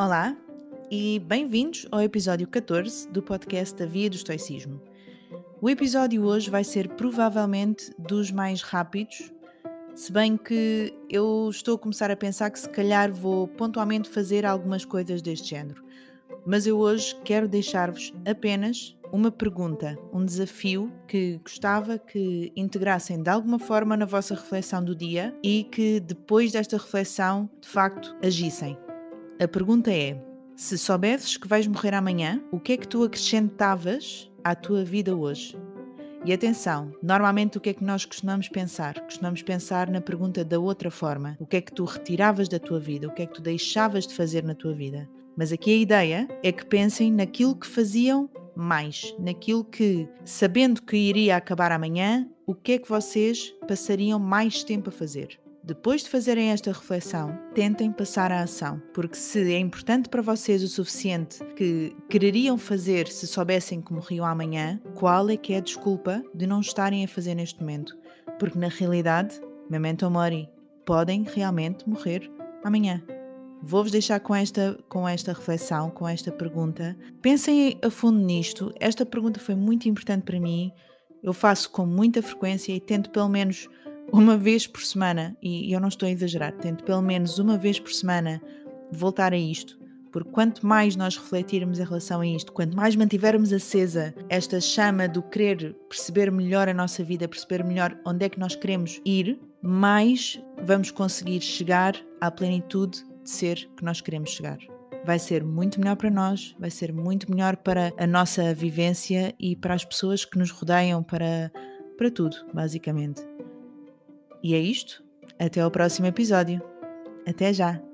Olá e bem-vindos ao episódio 14 do podcast da Via do Estoicismo. O episódio hoje vai ser provavelmente dos mais rápidos, se bem que eu estou a começar a pensar que se calhar vou pontualmente fazer algumas coisas deste género. Mas eu hoje quero deixar-vos apenas uma pergunta, um desafio que gostava que integrassem de alguma forma na vossa reflexão do dia e que depois desta reflexão, de facto, agissem. A pergunta é: se soubesses que vais morrer amanhã, o que é que tu acrescentavas à tua vida hoje? E atenção, normalmente o que é que nós costumamos pensar? Costumamos pensar na pergunta da outra forma: o que é que tu retiravas da tua vida? O que é que tu deixavas de fazer na tua vida? Mas aqui a ideia é que pensem naquilo que faziam mais, naquilo que, sabendo que iria acabar amanhã, o que é que vocês passariam mais tempo a fazer? Depois de fazerem esta reflexão, tentem passar à ação, porque se é importante para vocês o suficiente que quereriam fazer se soubessem que morriam amanhã, qual é que é a desculpa de não estarem a fazer neste momento? Porque na realidade, memento mori, podem realmente morrer amanhã. Vou-vos deixar com esta, com esta reflexão, com esta pergunta. Pensem a fundo nisto. Esta pergunta foi muito importante para mim. Eu faço com muita frequência e tento pelo menos uma vez por semana, e eu não estou a exagerar, tento pelo menos uma vez por semana voltar a isto, porque quanto mais nós refletirmos em relação a isto, quanto mais mantivermos acesa esta chama do querer perceber melhor a nossa vida, perceber melhor onde é que nós queremos ir, mais vamos conseguir chegar à plenitude de ser que nós queremos chegar. Vai ser muito melhor para nós, vai ser muito melhor para a nossa vivência e para as pessoas que nos rodeiam, para, para tudo, basicamente. E é isto. Até ao próximo episódio. Até já!